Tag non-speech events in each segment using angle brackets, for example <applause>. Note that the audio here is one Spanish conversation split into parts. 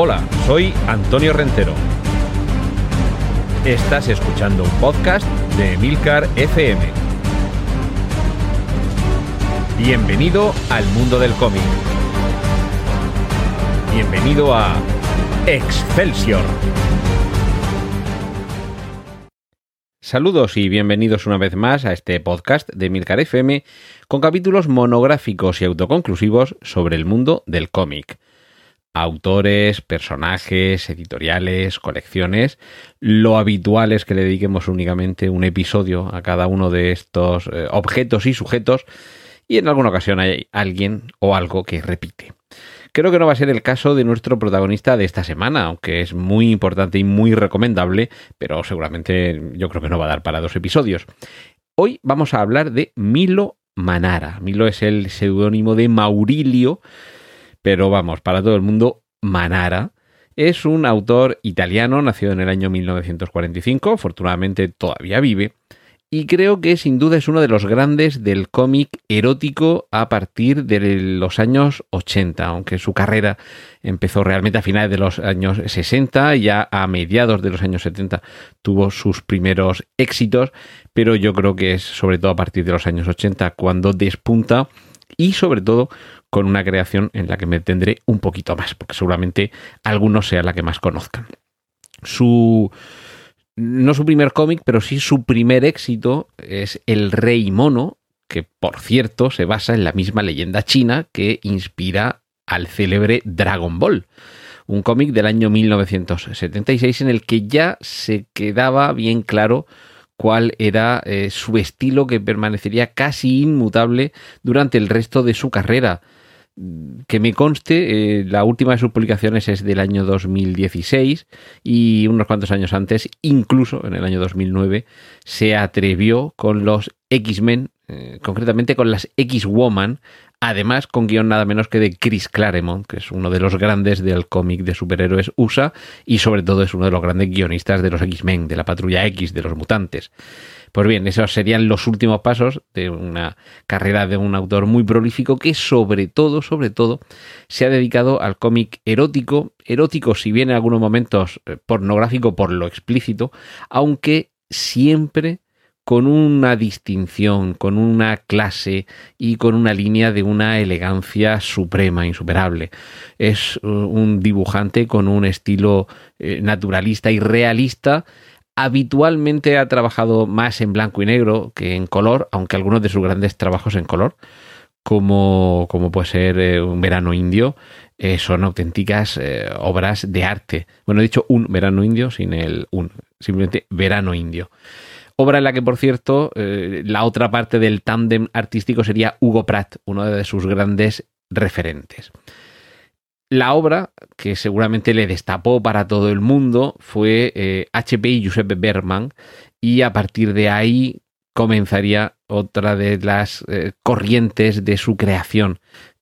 Hola, soy Antonio Rentero. Estás escuchando un podcast de Milcar FM. Bienvenido al mundo del cómic. Bienvenido a Excelsior. Saludos y bienvenidos una vez más a este podcast de Milcar FM con capítulos monográficos y autoconclusivos sobre el mundo del cómic autores, personajes, editoriales, colecciones. Lo habitual es que le dediquemos únicamente un episodio a cada uno de estos eh, objetos y sujetos y en alguna ocasión hay alguien o algo que repite. Creo que no va a ser el caso de nuestro protagonista de esta semana, aunque es muy importante y muy recomendable, pero seguramente yo creo que no va a dar para dos episodios. Hoy vamos a hablar de Milo Manara. Milo es el seudónimo de Maurilio, pero vamos, para todo el mundo, Manara. Es un autor italiano, nacido en el año 1945, afortunadamente todavía vive, y creo que sin duda es uno de los grandes del cómic erótico a partir de los años 80, aunque su carrera empezó realmente a finales de los años 60, ya a mediados de los años 70 tuvo sus primeros éxitos, pero yo creo que es sobre todo a partir de los años 80 cuando despunta y sobre todo con una creación en la que me tendré un poquito más, porque seguramente algunos sea la que más conozcan. Su no su primer cómic, pero sí su primer éxito es El Rey Mono, que por cierto se basa en la misma leyenda china que inspira al célebre Dragon Ball. Un cómic del año 1976 en el que ya se quedaba bien claro cuál era eh, su estilo que permanecería casi inmutable durante el resto de su carrera. Que me conste, eh, la última de sus publicaciones es del año 2016 y unos cuantos años antes, incluso en el año 2009, se atrevió con los X-Men, eh, concretamente con las X-Woman, Además, con guion nada menos que de Chris Claremont, que es uno de los grandes del cómic de superhéroes USA y sobre todo es uno de los grandes guionistas de los X-Men, de la Patrulla X, de los mutantes. Pues bien, esos serían los últimos pasos de una carrera de un autor muy prolífico que sobre todo, sobre todo, se ha dedicado al cómic erótico, erótico si bien en algunos momentos eh, pornográfico por lo explícito, aunque siempre con una distinción, con una clase y con una línea de una elegancia suprema, insuperable. Es uh, un dibujante con un estilo eh, naturalista y realista. Habitualmente ha trabajado más en blanco y negro que en color, aunque algunos de sus grandes trabajos en color, como, como puede ser eh, Un verano indio, eh, son auténticas obras de arte. Bueno, he dicho un verano indio sin el un, simplemente verano indio. Obra en la que, por cierto, eh, la otra parte del tándem artístico sería Hugo Pratt, uno de sus grandes referentes. La obra que seguramente le destapó para todo el mundo fue HP eh, y Giuseppe Bergman y a partir de ahí comenzaría otra de las eh, corrientes de su creación,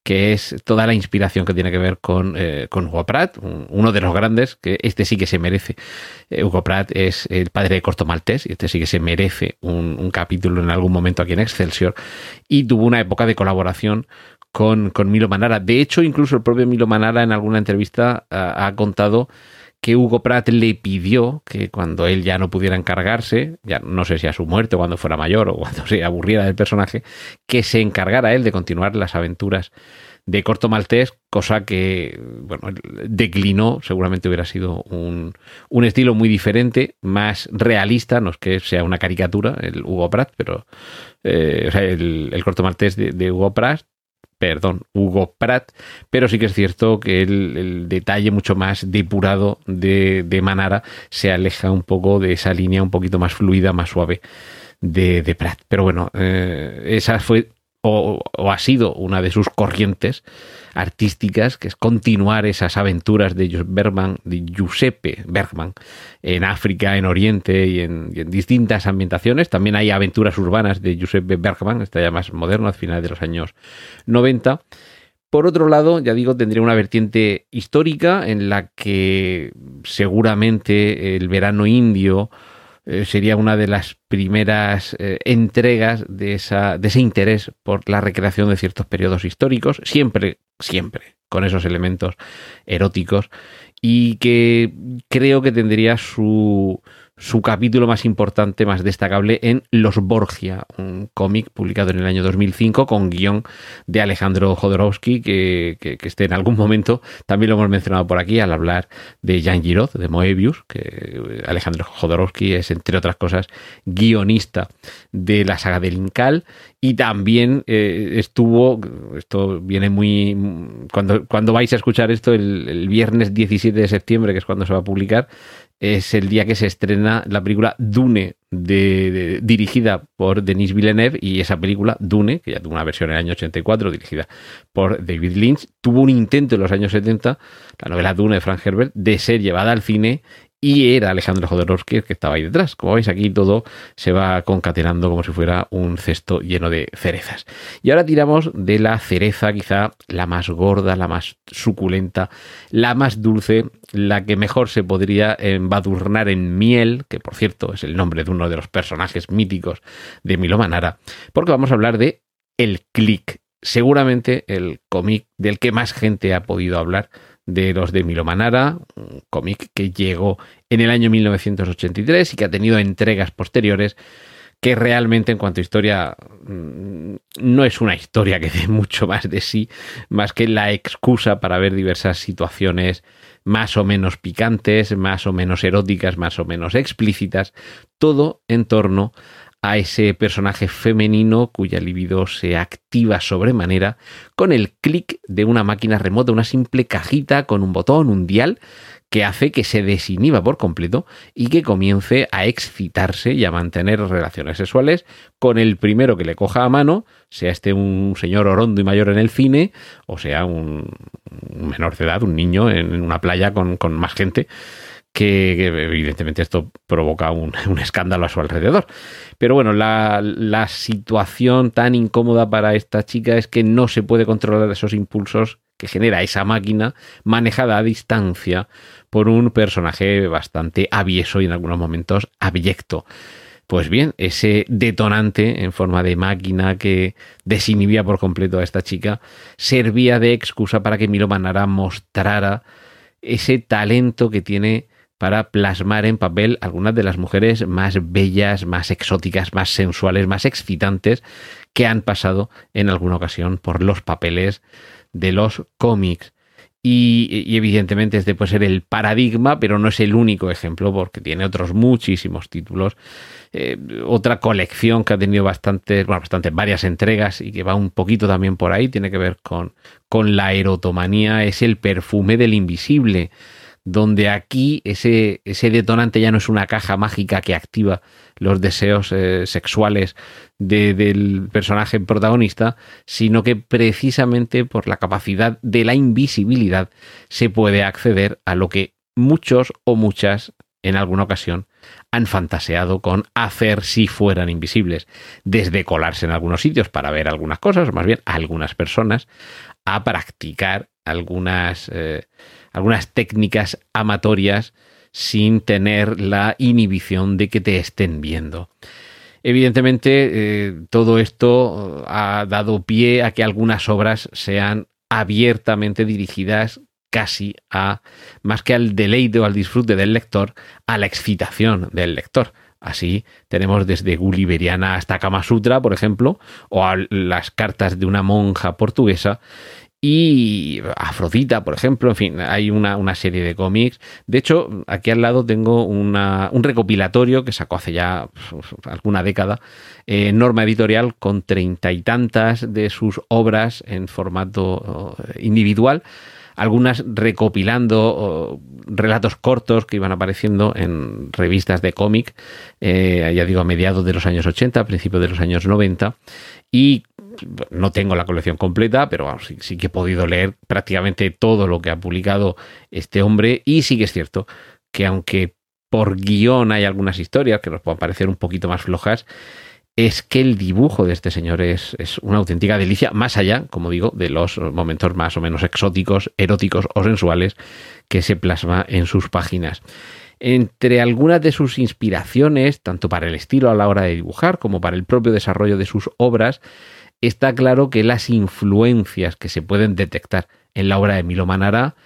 que es toda la inspiración que tiene que ver con, eh, con Hugo Pratt, uno de los grandes, que este sí que se merece. Eh, Hugo Pratt es el padre de Corto Maltés y este sí que se merece un, capítulo en algún momento aquí en Excelsior. Y tuvo una época de colaboración con, con Milo Manara. De hecho, incluso el propio Milo Manara en alguna entrevista ha contado que Hugo Pratt le pidió que cuando él ya no pudiera encargarse, ya no sé si a su muerte o cuando fuera mayor o cuando se aburriera del personaje, que se encargara él de continuar las aventuras de Corto Maltés, cosa que bueno, declinó, seguramente hubiera sido un, estilo muy diferente, más realista, no es que sea una caricatura el Hugo Pratt, pero eh, el, Corto Maltés de Hugo Pratt perdón, Hugo Pratt, pero sí que es cierto que el, detalle mucho más depurado de, Manara se aleja un poco de esa línea un poquito más fluida, más suave de, de Pratt. Pero bueno, eh, esa fue o, ha sido una de sus corrientes artísticas, que es continuar esas aventuras de, Bergman, de Giuseppe Bergman en África, en Oriente y en, distintas ambientaciones. También hay aventuras urbanas de Giuseppe Bergman, está ya más moderno, a finales de los años 90. Por otro lado, ya digo, tendría una vertiente histórica en la que seguramente el verano indio eh, sería una de las primeras eh, entregas de, esa, de ese interés por la recreación de ciertos periodos históricos, siempre, siempre con esos elementos eróticos y que creo que tendría su, su capítulo más importante, más destacable en Los Borgia, un cómic publicado en el año 2005 con guion de Alejandro Jodorowsky, que, que, este en algún momento también lo hemos mencionado por aquí al hablar de Jean Giraud, de Moebius, que Alejandro Jodorowsky es, entre otras cosas, guionista de la saga del Incal y también eh, estuvo, esto viene muy, cuando, cuando vais a escuchar esto, el viernes 17 de septiembre, que es cuando se va a publicar, es el día que se estrena la película Dune, de, dirigida por Denis Villeneuve, y esa película, Dune, que ya tuvo una versión en el año 84, dirigida por David Lynch, tuvo un intento en los años 70, la novela Dune de Frank Herbert, de ser llevada al cine y era Alejandro Jodorowsky el que estaba ahí detrás. Como veis aquí todo se va concatenando como si fuera un cesto lleno de cerezas. Y ahora tiramos de la cereza quizá la más gorda, la más suculenta, la más dulce, la que mejor se podría embadurnar en miel, que por cierto es el nombre de uno de los personajes míticos de Milo Manara, porque vamos a hablar de El Click, seguramente el cómic del que más gente ha podido hablar de los de Milo Manara, un cómic que llegó en el año 1983 y que ha tenido entregas posteriores que realmente en cuanto a historia no es una historia que dé <laughs> mucho más de sí, más que la excusa para ver diversas situaciones más o menos picantes, más o menos eróticas, más o menos explícitas, todo en torno a ese personaje femenino cuya libido se activa sobremanera con el clic de una máquina remota, una simple cajita con un botón, un dial, que hace que se desinhiba por completo y que comience a excitarse y a mantener relaciones sexuales con el primero que le coja a mano, sea este un señor orondo y mayor en el cine, o sea un, menor de edad, un niño en una playa con, con más gente que, evidentemente esto provoca <laughs> un, escándalo a su alrededor. Pero bueno, la, situación tan incómoda para esta chica es que no se puede controlar esos impulsos que genera esa máquina manejada a distancia por un personaje bastante avieso y en algunos momentos abyecto. Pues bien, ese detonante en forma de máquina que desinhibía por completo a esta chica servía de excusa para que Milo Manara mostrara ese talento que tiene para plasmar en papel algunas de las mujeres más bellas, más exóticas, más sensuales, más excitantes que han pasado en alguna ocasión por los papeles de los cómics. Y, y, evidentemente este puede ser el paradigma, pero no es el único ejemplo porque tiene otros muchísimos títulos. Eh, otra colección que ha tenido bastantes, bueno, bastantes, varias entregas y que va un poquito también por ahí, tiene que ver con, con la erotomanía, es el perfume del invisible donde aquí ese, ese detonante ya no es una caja mágica que activa los deseos eh, sexuales de, del personaje protagonista, sino que precisamente por la capacidad de la invisibilidad se puede acceder a lo que muchos o muchas en alguna ocasión han fantaseado con hacer si fueran invisibles, desde colarse en algunos sitios para ver algunas cosas, o más bien algunas personas, a practicar algunas... Eh, algunas técnicas amatorias sin tener la inhibición de que te estén viendo. Evidentemente, eh, todo esto ha dado pie a que algunas obras sean abiertamente dirigidas casi a, más que al deleite o al disfrute del lector, a la excitación del lector. Así tenemos desde Gulliveriana hasta Kama Sutra, por ejemplo, o a las cartas de una monja portuguesa, y Afrodita, por ejemplo, en fin, hay una, serie de cómics. De hecho, aquí al lado tengo una, un recopilatorio que sacó hace ya alguna década, eh, Norma Editorial, con treinta y tantas de sus obras en formato eh, individual algunas recopilando relatos cortos que iban apareciendo en revistas de cómic, eh, ya digo, a mediados de los años 80, a principios de los años 90, y no tengo la colección completa, pero sí, que he podido leer prácticamente todo lo que ha publicado este hombre y sí que es cierto que aunque por guion hay algunas historias que nos puedan parecer un poquito más flojas, es que el dibujo de este señor es, es, una auténtica delicia, más allá, como digo, de los momentos más o menos exóticos, eróticos o sensuales que se plasma en sus páginas. Entre algunas de sus inspiraciones, tanto para el estilo a la hora de dibujar como para el propio desarrollo de sus obras, está claro que las influencias que se pueden detectar en la obra de Milo Manara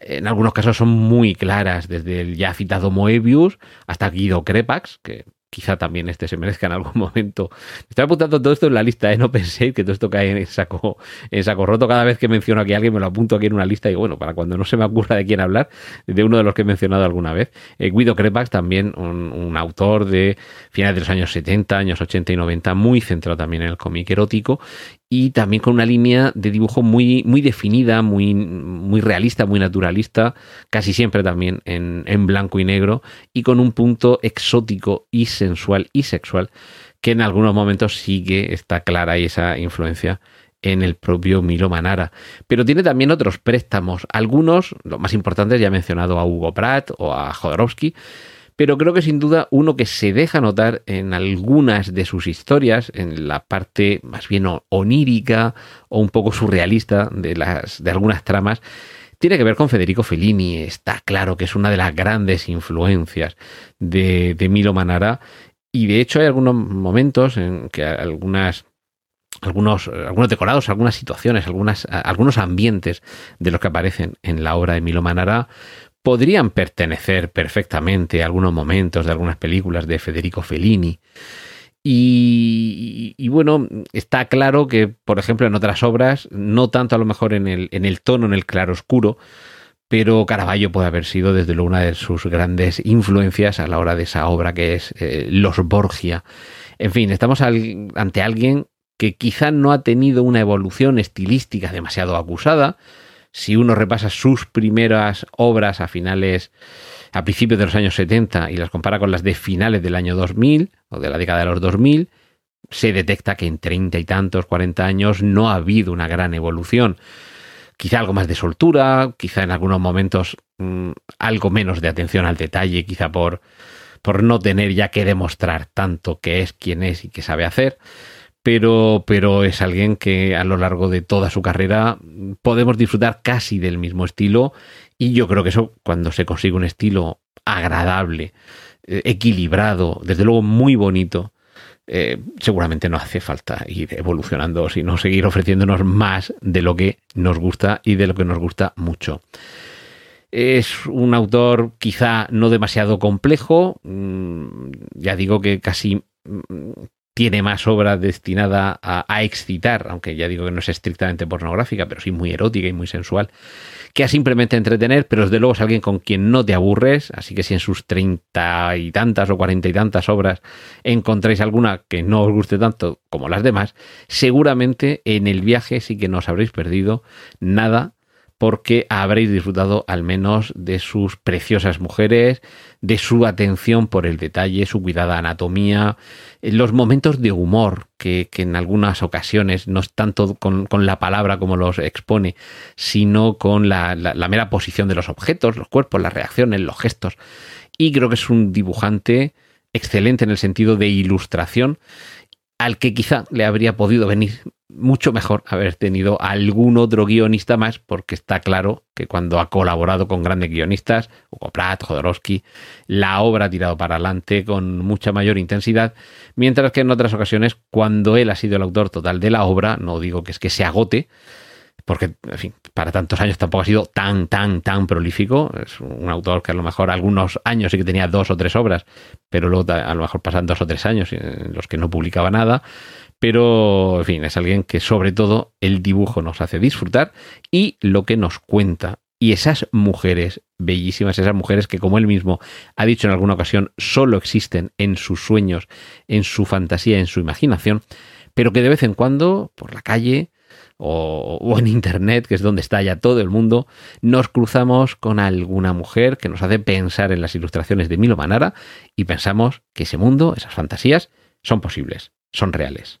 En algunos casos son muy claras, desde el ya citado Moebius hasta Guido Crepax, que quizá también este se merezca en algún <laughs> momento. Estoy apuntando todo esto en la lista, ¿eh? no penséis que todo esto cae en saco, en saco roto. Cada vez que menciono aquí a alguien me lo apunto aquí en una lista y bueno, para cuando no se me ocurra de quién hablar, de uno de los que he mencionado alguna vez. Eh, Guido Crepax, también un, autor de finales de los años 70, años 80 y 90, muy centrado también en el cómic erótico y también con una línea de dibujo muy, muy definida, muy, muy realista, muy naturalista, casi siempre también en, en blanco y negro y con un punto exótico y sensual y sexual que en algunos momentos sí que está clara y esa influencia en el propio Milo Manara. Pero tiene también otros préstamos, algunos, los más importantes, ya he mencionado a Hugo Pratt o a Jodorowsky, pero creo que sin duda uno que se deja notar en algunas de sus historias, en la parte más bien onírica o un poco surrealista de, las, de algunas tramas, tiene que ver con Federico Fellini. Está claro que es una de las grandes influencias de, de Milo Manara. Y de hecho hay algunos momentos en que algunas algunos, algunos decorados, algunas situaciones, algunas, algunos ambientes de los que aparecen en la obra de Milo Manara podrían pertenecer perfectamente a algunos momentos de algunas películas de Federico Fellini. Y, bueno, está claro que, por ejemplo, en otras obras, no tanto a lo mejor en el, en el tono, en el claroscuro, pero Caravaggio puede haber sido desde luego una de sus grandes influencias a la hora de esa obra que es eh, Los Borgia. En fin, estamos ante alguien que quizá no ha tenido una evolución estilística demasiado acusada, si uno repasa sus primeras obras a finales, a principios de los años 70 y las compara con las de finales del año 2000 o de la década de los 2000, se detecta que en treinta y tantos, 40 años no ha habido una gran evolución. Quizá algo más de soltura, quizá en algunos momentos mm, algo menos de atención al detalle, quizá por, por no tener ya que demostrar tanto que es quien es y que sabe hacer pero, pero es alguien que a lo largo de toda su carrera podemos disfrutar casi del mismo estilo y yo creo que eso cuando se consigue un estilo agradable, eh, equilibrado, desde luego muy bonito, eh, seguramente no hace falta ir evolucionando, sino seguir ofreciéndonos más de lo que nos gusta y de lo que nos gusta mucho. Es un autor quizá no demasiado complejo, mm, ya digo que casi mm, tiene más obra destinada a, excitar, aunque ya digo que no es estrictamente pornográfica, pero sí muy erótica y muy sensual, que a simplemente entretener, pero desde luego es alguien con quien no te aburres, así que si en sus treinta y tantas o cuarenta y tantas obras encontráis alguna que no os guste tanto como las demás, seguramente en el viaje sí que no os habréis perdido nada porque habréis disfrutado al menos de sus preciosas mujeres, de su atención por el detalle, su cuidada anatomía, eh, los momentos de humor que, en algunas ocasiones no es tanto con, la palabra como los expone, sino con la, la mera posición de los objetos, los cuerpos, las reacciones, los gestos. Y creo que es un dibujante excelente en el sentido de ilustración al que quizá le habría podido venir mucho mejor haber tenido algún otro guionista más, porque está claro que cuando ha colaborado con grandes guionistas, Hugo Pratt, Jodorowsky, la obra ha tirado para adelante con mucha mayor intensidad, mientras que en otras ocasiones, cuando él ha sido el autor total de la obra, no digo que es que se agote, porque, para tantos años tampoco ha sido tan, tan, tan prolífico. Es un autor que a lo mejor algunos años sí que tenía dos o tres obras, pero luego a lo mejor pasan dos o tres años en los que no publicaba nada. Pero, en fin, es alguien que sobre todo el dibujo nos hace disfrutar y lo que nos cuenta. Y esas mujeres bellísimas, esas mujeres que como él mismo ha dicho en alguna ocasión, solo existen en sus sueños, en su fantasía, en su imaginación, pero que de vez en cuando, por la calle, o, en Internet, que es donde está ya todo el mundo, nos cruzamos con alguna mujer que nos hace pensar en las ilustraciones de Milo Manara y pensamos que ese mundo, esas fantasías, son posibles, son reales.